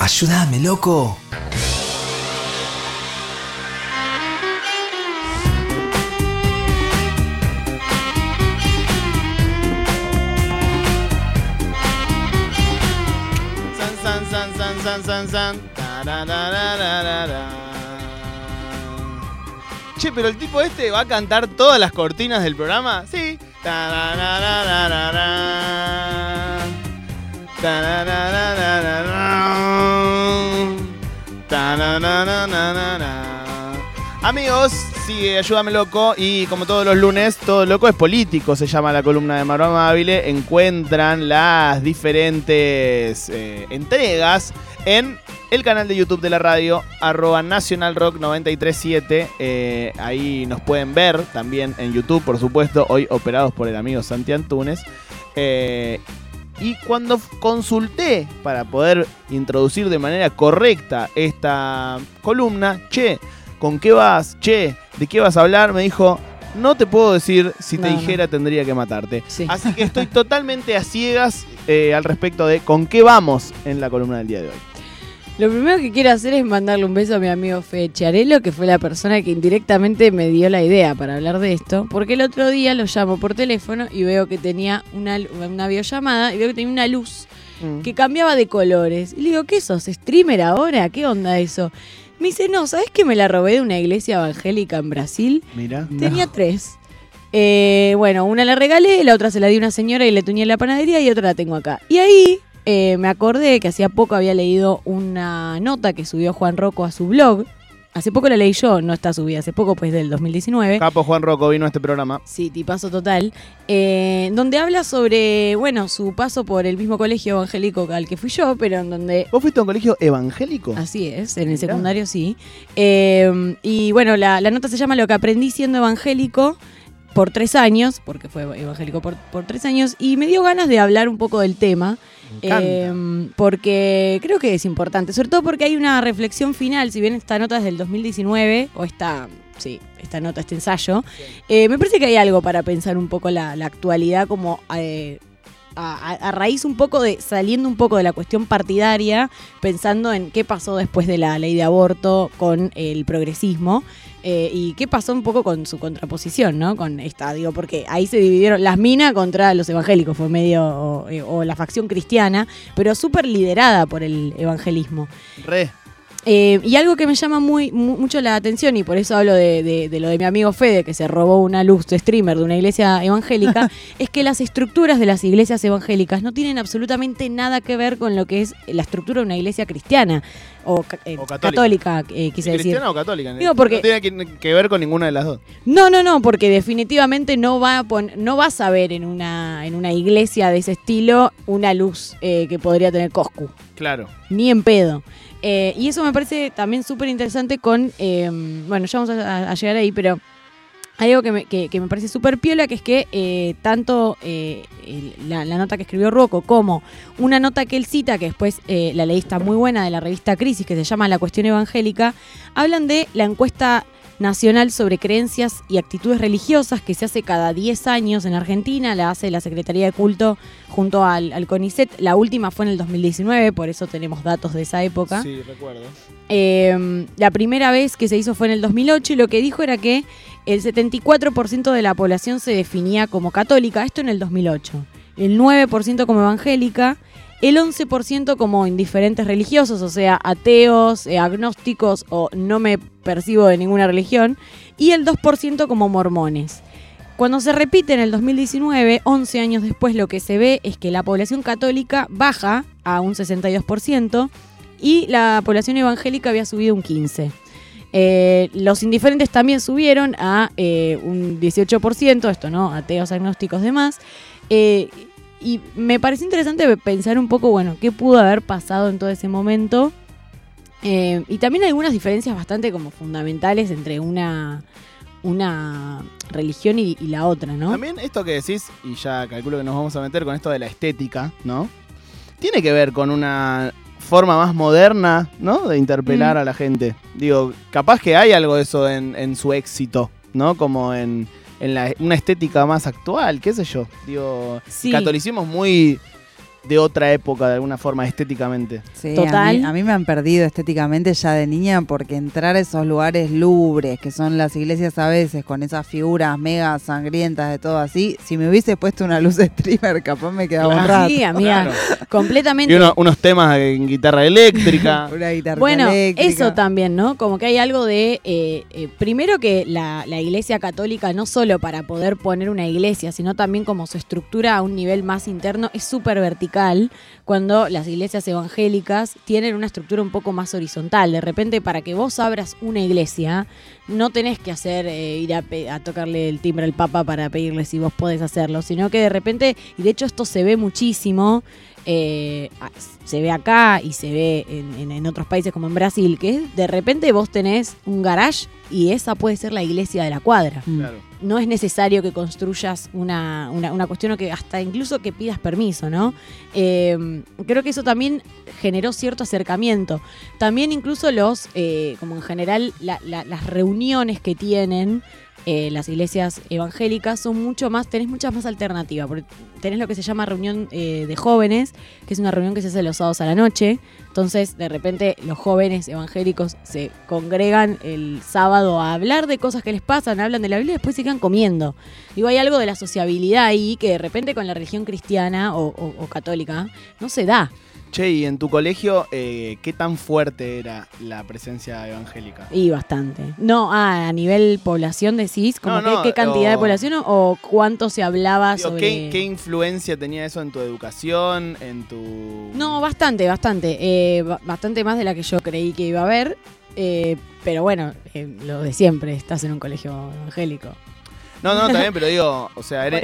Ayúdame, loco. San, san, san, san, san, san. Che, pero el tipo este va a cantar todas las cortinas del programa. Sí. Amigos, sigue Ayúdame Loco y como todos los lunes, Todo Loco es político, se llama la columna de Marón Amabile. Encuentran las diferentes eh, entregas en el canal de YouTube de la radio, arroba Nacional Rock 937. Eh, ahí nos pueden ver también en YouTube, por supuesto, hoy operados por el amigo Santi Antunes. Eh, y cuando consulté para poder introducir de manera correcta esta columna, che, ¿con qué vas? Che, ¿de qué vas a hablar? Me dijo, no te puedo decir, si te No, no. dijera tendría que matarte. Sí. Así que estoy totalmente a ciegas eh, al respecto de con qué vamos en la columna del día de hoy. Lo primero que quiero hacer es mandarle un beso a mi amigo Fede Chiarello, que fue la persona que indirectamente me dio la idea para hablar de esto, porque el otro día lo llamo por teléfono y veo que tenía una, una videollamada y veo que tenía una luz que cambiaba de colores. Y le digo, ¿qué sos? ¿Streamer ahora? ¿Qué onda eso? Me dice, no, ¿sabes que me la robé de una iglesia evangélica en Brasil? Mira. Tenía tres. Eh, bueno, una la regalé, la otra se la di a una señora y le tuñé en la panadería y otra la tengo acá. Y ahí eh, me acordé que hacía poco había leído una nota que subió Juan Rocco a su blog. Hace poco la leí yo, no está subida, hace poco, pues del 2019. Capo Juan Rocco vino a este programa. Sí, tipazo total. eh, donde habla sobre, bueno, su paso por el mismo colegio evangélico al que fui yo, pero en donde ¿Vos fuiste a un colegio evangélico? Así es, en el Mirá. secundario sí. Eh, y bueno, la, la nota se llama Lo que aprendí siendo evangélico por tres años, porque fue evangélico por, por tres años, y me dio ganas de hablar un poco del tema. Eh, porque creo que es importante, sobre todo porque hay una reflexión final, si bien esta nota es del 2019, o esta, sí, esta nota, este ensayo, eh, me parece que hay algo para pensar un poco la, la actualidad como eh, a, raíz un poco de, saliendo un poco de la cuestión partidaria, pensando en qué pasó después de la ley de aborto con el progresismo. eh, y qué pasó un poco con su contraposición, ¿no? Con esta, digo, porque ahí se dividieron las minas contra los evangélicos, fue medio, o, eh, la facción cristiana, pero súper liderada por el evangelismo. Re. Eh, y algo que me llama muy, mu- mucho la atención, y por eso hablo de, de- de lo de mi amigo Fede, que se robó una luz de streamer de una iglesia evangélica, es que las estructuras de las iglesias evangélicas no tienen absolutamente nada que ver con lo que es la estructura de una iglesia cristiana o, eh, O católica. católica, eh, quise decir. ¿Cristiana o católica? Digo, porque- No tiene que, que ver con ninguna de las dos. No, no, no, porque definitivamente no va a pon- no vas a ver en una, en una iglesia de ese estilo una luz eh, que podría tener Coscu. Claro. Ni en pedo. Eh, y eso me parece también súper interesante con. eh, bueno, ya vamos a, llegar ahí, pero hay algo que me, que- me parece súper piola, que es que eh, tanto eh, la, la nota que escribió Rocco como una nota que él cita, que después eh, la leí está muy buena de la revista Crisis, que se llama La cuestión evangélica, hablan de la encuesta nacional sobre creencias y actitudes religiosas que se hace cada 10 años en Argentina, la hace la Secretaría de Culto junto al, al CONICET. La última fue en el 2019, por eso tenemos datos de esa época. Sí, recuerdo. Eh, la primera vez que se hizo fue en el 2008 y lo que dijo era que el 74% de la población se definía como católica, esto en el 2008, el 9% como evangélica, el 11% como indiferentes religiosos, o sea, ateos, eh, agnósticos o no me percibo de ninguna religión, y el 2% como mormones. Cuando se repite en el 2019, 11 años después, lo que se ve es que la población católica baja a un 62% y la población evangélica había subido un 15%. Eh, los indiferentes también subieron a eh, un 18%, esto no, ateos, agnósticos, demás. Y me pareció interesante pensar un poco, bueno, qué pudo haber pasado en todo ese momento. Eh, y también algunas diferencias bastante como fundamentales entre una, una religión y, y la otra, ¿no? También esto que decís, y ya calculo que nos vamos a meter con esto de la estética, ¿no? Tiene que ver con una forma más moderna, ¿no? De interpelar Mm. a la gente. Digo, capaz que hay algo de eso en, en su éxito, ¿no? Como en, en la- una estética más actual, qué sé yo. Digo, Sí. catolicismo es muy de otra época, de alguna forma, estéticamente. Sí, Total. A mí, a mí me han perdido estéticamente ya de niña porque entrar a esos lugares lubres, que son las iglesias a veces, con esas figuras mega sangrientas de todo así, si me hubiese puesto una luz streamer, capaz me quedaba un rato. Sí, amiga, Claro. completamente. Y uno- unos temas en guitarra eléctrica. Una guitarra Bueno, eléctrica. eso también, ¿no? Como que hay algo de, eh, eh, primero que la, la iglesia católica, no solo para poder poner una iglesia, sino también como su estructura a un nivel más interno, es súper vertical, cuando las iglesias evangélicas tienen una estructura un poco más horizontal. De repente, para que vos abras una iglesia, no tenés que hacer, eh, ir a, a tocarle el timbre al Papa para pedirle si vos podés hacerlo, sino que de repente, y de hecho esto se ve muchísimo, eh, se ve acá y se ve en, en- en otros países como en Brasil, que de repente vos tenés un garage y esa puede ser la iglesia de la cuadra. Claro. No es necesario que construyas una, una, una cuestión o que hasta incluso que pidas permiso, ¿no? Eh, creo que eso también generó cierto acercamiento. También incluso los, eh, como en general, la- la- las reuniones que tienen eh, las iglesias evangélicas son mucho más, tenés muchas más alternativas. Porque tenés lo que se llama reunión eh, de jóvenes, que es una reunión que se hace los sábados a la noche. Entonces, de repente, los jóvenes evangélicos se congregan el sábado a hablar de cosas que les pasan, hablan de la Biblia y después se quedan comiendo. Digo, hay algo de la sociabilidad ahí que de repente con la religión cristiana o, o- o católica no se da. Che, y en tu colegio, eh, ¿qué tan fuerte era la presencia evangélica? Y bastante. No, ah, a nivel población decís, como No, qué, no, qué cantidad de población o, cuánto se hablaba Digo, sobre... ¿qué, qué influencia tenía eso en tu educación, en tu...? No, bastante, bastante. Eh, ba- bastante más de la que yo creí que iba a haber. Eh, pero bueno, eh, lo de siempre, estás en un colegio evangélico. No, no, también, pero digo, o sea, era,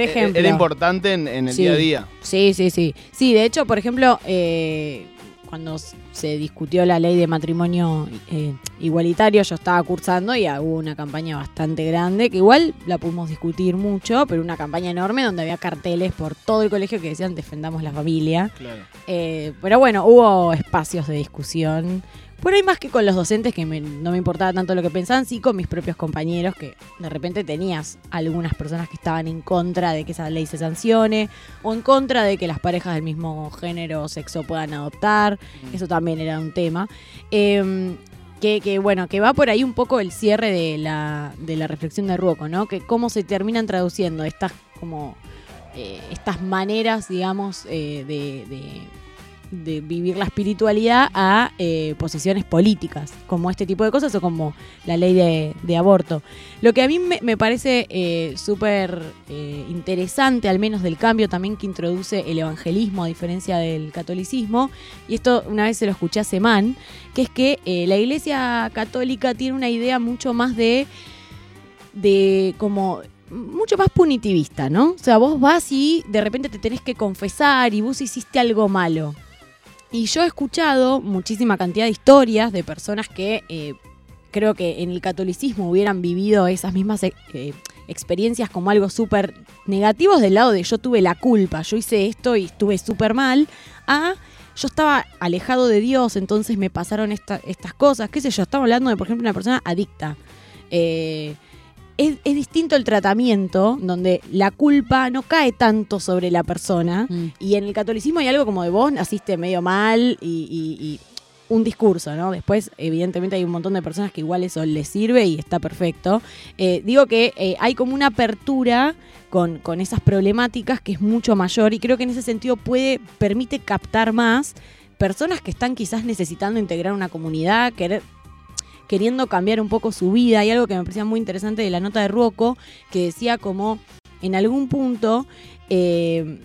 importante en, en el Sí. día a día. Sí, sí, sí. Sí, de hecho, por ejemplo, eh, cuando se discutió la ley de matrimonio eh, igualitario, yo estaba cursando y hubo una campaña bastante grande, que igual la pudimos discutir mucho, pero una campaña enorme donde había carteles por todo el colegio que decían defendamos la familia. Claro. Eh, pero bueno, hubo espacios de discusión. Por ahí más que con los docentes, que me- no me importaba tanto lo que pensaban, sí con mis propios compañeros, que de repente tenías algunas personas que estaban en contra de que esa ley se sancione, o en contra de que las parejas del mismo género o sexo puedan adoptar. Eso también era un tema. Eh, que, que, bueno, que va por ahí un poco el cierre de la, de la reflexión de Ruoco, ¿no? Que cómo se terminan traduciendo estas como eh, estas maneras, digamos, eh, de, de- de vivir la espiritualidad a eh, posiciones políticas, como este tipo de cosas o como la ley de, aborto. Lo que a mí me, parece eh, súper eh, interesante, al menos del cambio también que introduce el evangelismo a diferencia del catolicismo, y esto una vez se lo escuché a Semán, que es que la iglesia católica tiene una idea mucho más de de como mucho más punitivista, ¿no? O sea, vos vas y de repente te tenés que confesar y vos hiciste algo malo. Y yo he escuchado muchísima cantidad de historias de personas que eh, creo que en el catolicismo hubieran vivido esas mismas eh, experiencias como algo súper negativos del lado de yo tuve la culpa, yo hice esto y estuve súper mal, a yo estaba alejado de Dios, entonces me pasaron esta- estas cosas, qué sé yo, estamos hablando de, por ejemplo, una persona adicta. Eh, es, es distinto el tratamiento, donde la culpa no cae tanto sobre la persona. Mm. Y en el catolicismo hay algo como de vos naciste medio mal y, y- y un discurso, ¿no? Después, evidentemente, hay un montón de personas que igual eso les sirve y está perfecto. Eh, digo que eh, hay como una apertura con, con esas problemáticas que es mucho mayor y creo que en ese sentido puede, permite captar más personas que están quizás necesitando integrar una comunidad, querer queriendo cambiar un poco su vida. Hay algo que me parecía muy interesante de la nota de Ruoco, que decía como en algún punto eh,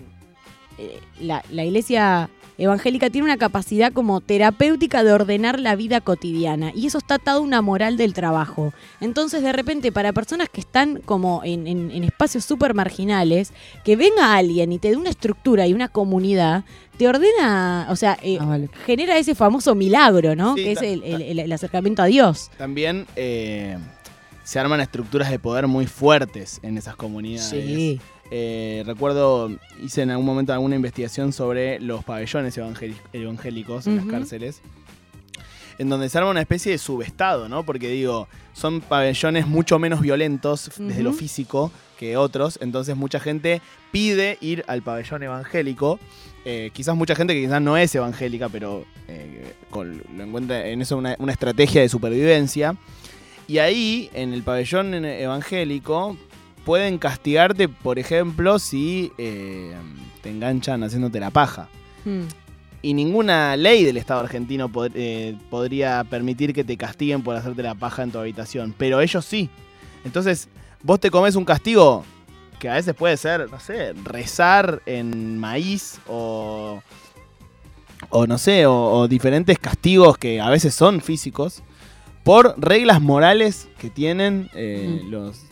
eh, la, la iglesia evangélica tiene una capacidad como terapéutica de ordenar la vida cotidiana y eso está atado a una moral del trabajo. Entonces de repente para personas que están como en, en- en espacios súper marginales, que venga alguien y te dé una estructura y una comunidad, te ordena, o sea, eh, Ah, vale. genera ese famoso milagro, ¿no? Sí, que es ta- el, el- el- el acercamiento a Dios. También eh, se arman estructuras de poder muy fuertes en esas comunidades. Sí. Eh, recuerdo, hice en algún momento alguna investigación sobre los pabellones evangéli- evangélicos en las cárceles. en donde se arma una especie de subestado, ¿no? Porque digo, son pabellones mucho menos violentos desde lo físico que otros, entonces mucha gente pide ir al pabellón evangélico. Eh, quizás mucha gente que quizás no es evangélica, pero eh, con- lo encuentra en eso una, una estrategia de supervivencia. Y ahí, en el pabellón evangélico, pueden castigarte, por ejemplo, si eh, te enganchan haciéndote la paja. Mm. Y ninguna ley del Estado argentino pod- eh, podría permitir que te castiguen por hacerte la paja en tu habitación. Pero ellos sí. Entonces, vos te comes un castigo que a veces puede ser, no sé, rezar en maíz o. O no sé, o, o diferentes castigos que a veces son físicos por reglas morales que tienen eh, Mm. los, lo-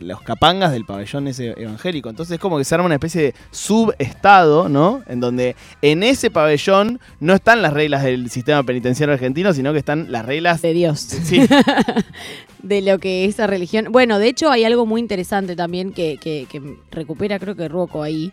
los capangas del pabellón ese evangélico. Entonces es como que se arma una especie de subestado, ¿no? En donde en ese pabellón no están las reglas del sistema penitenciario argentino, sino que están las reglas... De Dios. Sí, de lo que esa religión. Bueno, de hecho hay algo muy interesante también que, que- que recupera creo que Ruoco ahí,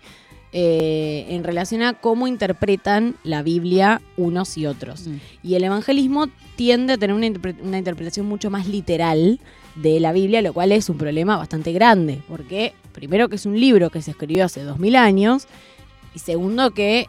eh, en relación a cómo interpretan la Biblia unos y otros. Mm. Y el evangelismo tiende a tener una, interpre- una interpretación mucho más literal de la Biblia, lo cual es un problema bastante grande, porque primero que es un libro que se escribió hace dos mil años, y segundo que,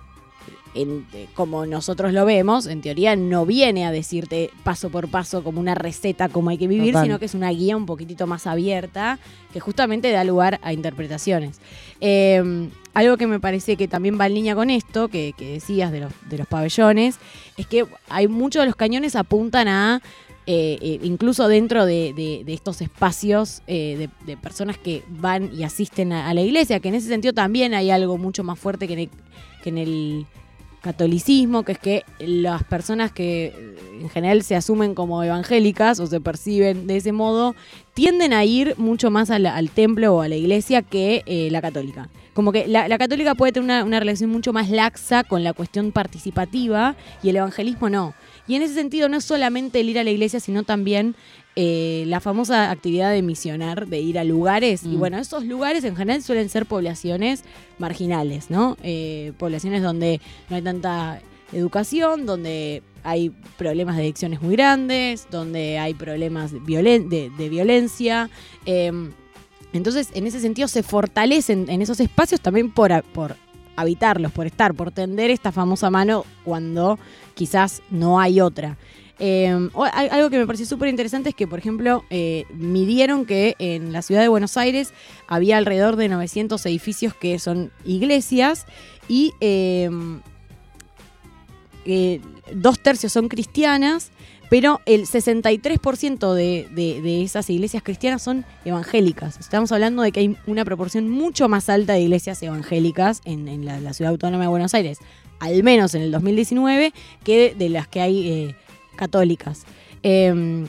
en- eh, como nosotros lo vemos, en teoría no viene a decirte paso por paso como una receta cómo hay que vivir, Total. sino que es una guía un poquitito más abierta, que justamente da lugar a interpretaciones. Eh, algo que me parece que también va en línea con esto, que, que decías de los, de los pabellones, es que hay muchos de los cañones apuntan a, eh, eh, incluso dentro de, estos espacios eh, de, personas que van y asisten a, la iglesia, que en ese sentido también hay algo mucho más fuerte que en el, que en el catolicismo, que es que las personas que eh, en general se asumen como evangélicas o se perciben de ese modo, tienden a ir mucho más a la- al templo o a la iglesia que eh, la católica. Como que la, católica puede tener una relación mucho más laxa con la cuestión participativa y el evangelismo no. Y en ese sentido no es solamente el ir a la iglesia, sino también eh, la famosa actividad de misionar, de ir a lugares. Y Mm. bueno, esos lugares en general suelen ser poblaciones marginales, ¿no? Eh, poblaciones donde no hay tanta educación, donde hay problemas de adicciones muy grandes, donde hay problemas de, violen- de- de violencia. eh, entonces, en ese sentido, se fortalecen en esos espacios también por habitarlos, por estar, por tender esta famosa mano cuando quizás no hay otra. Hay- algo que me pareció súper interesante es que, por ejemplo, eh, midieron que en la ciudad de Buenos Aires había alrededor de 900 edificios que son iglesias y eh, eh, dos tercios son cristianas, pero el 63% de, de, de esas iglesias cristianas son evangélicas. Estamos hablando de que hay una proporción mucho más alta de iglesias evangélicas en, la, ciudad autónoma de Buenos Aires, al menos en el 2019, que de, las que hay eh, católicas. Eh,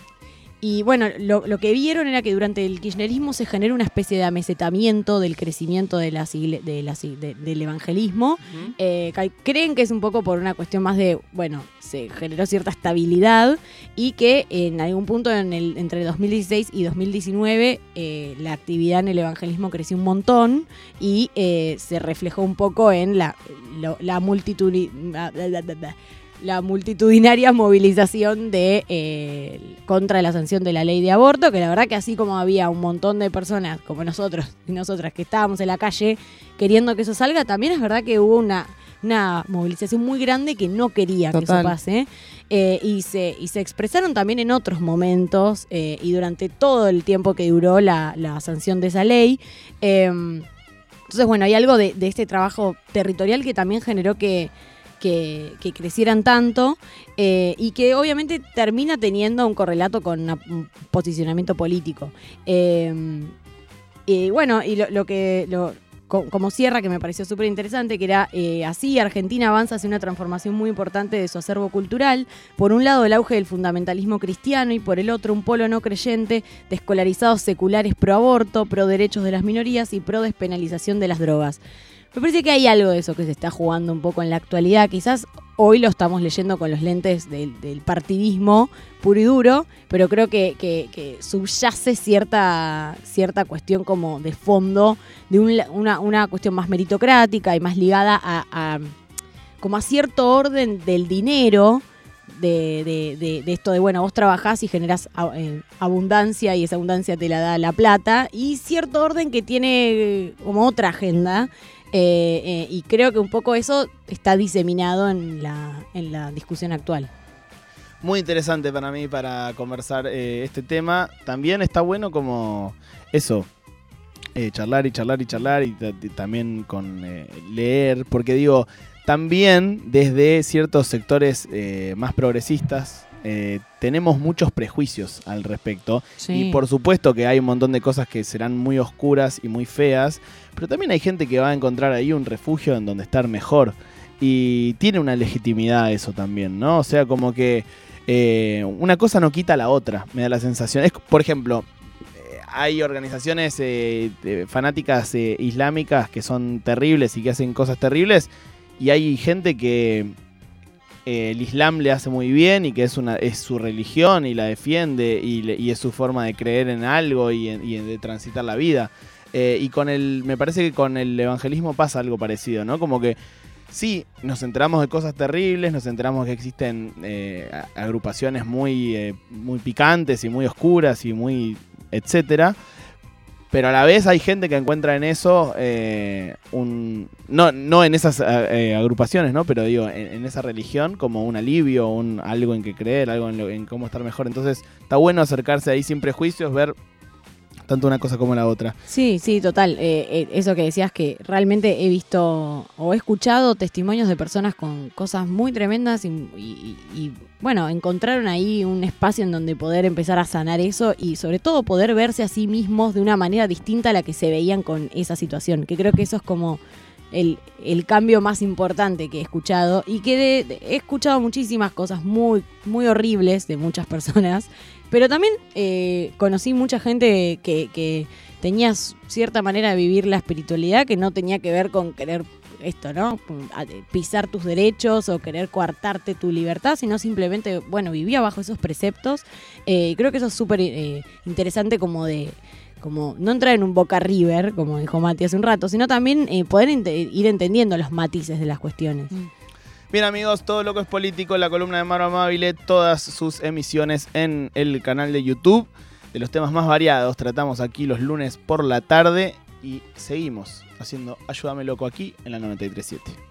y bueno, lo, lo que vieron era que durante el kirchnerismo se generó una especie de amesetamiento del crecimiento de las de las de- del evangelismo. Eh, creen que es un poco por una cuestión más de, bueno, se generó cierta estabilidad y que en algún punto en el, entre 2016 y 2019 eh, la actividad en el evangelismo creció un montón y eh, se reflejó un poco en la, lo- la multitud la multitudinaria movilización de eh, contra la sanción de la ley de aborto, que la verdad que así como había un montón de personas como nosotros y nosotras que estábamos en la calle queriendo que eso salga, también es verdad que hubo una, una movilización muy grande que no quería que eso pase. eh, y, se, y se expresaron también en otros momentos eh, y durante todo el tiempo que duró la, la sanción de esa ley. Em, entonces, bueno, hay algo de, de este trabajo territorial que también generó que, que, crecieran tanto eh, y que obviamente termina teniendo un correlato con un posicionamiento político. Eh, y bueno, y lo, lo que... como cierra, que me pareció súper interesante, que era eh, así, Argentina avanza hacia una transformación muy importante de su acervo cultural. Por un lado, el auge del fundamentalismo cristiano y por el otro, un polo no creyente de escolarizados seculares pro aborto, pro derechos de las minorías y pro despenalización de las drogas. Me parece que hay algo de eso que se está jugando un poco en la actualidad. Quizás hoy lo estamos leyendo con los lentes del, partidismo puro y duro, pero creo que, subyace cierta, cierta cuestión como de fondo, de una, una cuestión más meritocrática y más ligada a, como a cierto orden del dinero de, esto de, bueno, vos trabajás y generás eh, abundancia y esa abundancia te la da la plata, y cierto orden que tiene como otra agenda. Eh, eh, y creo que un poco eso está diseminado en la, en la discusión actual. Muy interesante para mí para conversar eh, este tema. También está bueno como eso, charlar y charlar y charlar y, ta- y también con leer, porque digo, también desde ciertos sectores más progresistas eh, tenemos muchos prejuicios al respecto. Y por supuesto que hay un montón de cosas que serán muy oscuras y muy feas, pero también hay gente que va a encontrar ahí un refugio en donde estar mejor. Y tiene una legitimidad eso también, ¿no? O sea, como que eh, una cosa no quita la otra, me da la sensación. Es, por ejemplo, eh, hay organizaciones eh, fanáticas eh, islámicas que son terribles y que hacen cosas terribles, y hay gente que eh, el Islam le hace muy bien y que es, una, es su religión y la defiende y, es su forma de creer en algo y, en- de transitar la vida. Eh, y con el, me parece que con el evangelismo pasa algo parecido, ¿no? Como que sí, nos enteramos de cosas terribles, nos enteramos que existen eh, agrupaciones muy, muy picantes y muy oscuras y muy etcétera. Pero a la vez hay gente que encuentra en eso eh, un. No, no en esas eh, agrupaciones, ¿no? Pero digo, en, en esa religión como un alivio, un, algo en que creer, algo en, lo- en cómo estar mejor. Entonces, está bueno acercarse ahí sin prejuicios, ver tanto una cosa como la otra. Sí, sí, total. Eh, eh, eso que decías que realmente he visto o he escuchado testimonios de personas con cosas muy tremendas y, bueno, encontraron ahí un espacio en donde poder empezar a sanar eso y sobre todo poder verse a sí mismos de una manera distinta a la que se veían con esa situación, que creo que eso es como el, el cambio más importante que he escuchado y que he escuchado muchísimas cosas muy, muy horribles de muchas personas, pero también eh, conocí mucha gente que, que tenía cierta manera de vivir la espiritualidad que no tenía que ver con querer esto, ¿no? Pisar tus derechos o querer coartarte tu libertad, sino simplemente, bueno, vivía bajo esos preceptos. Eh, creo que eso es súper eh, interesante como de como no entrar en un boca river, como dijo Mati hace un rato, sino también eh, poder ir entendiendo los matices de las cuestiones. Bien amigos, todo loco es político, la columna de Maro Amabile, todas sus emisiones en el canal de YouTube. De los temas más variados tratamos aquí los lunes por la tarde y seguimos haciendo Ayúdame Loco aquí en la 937.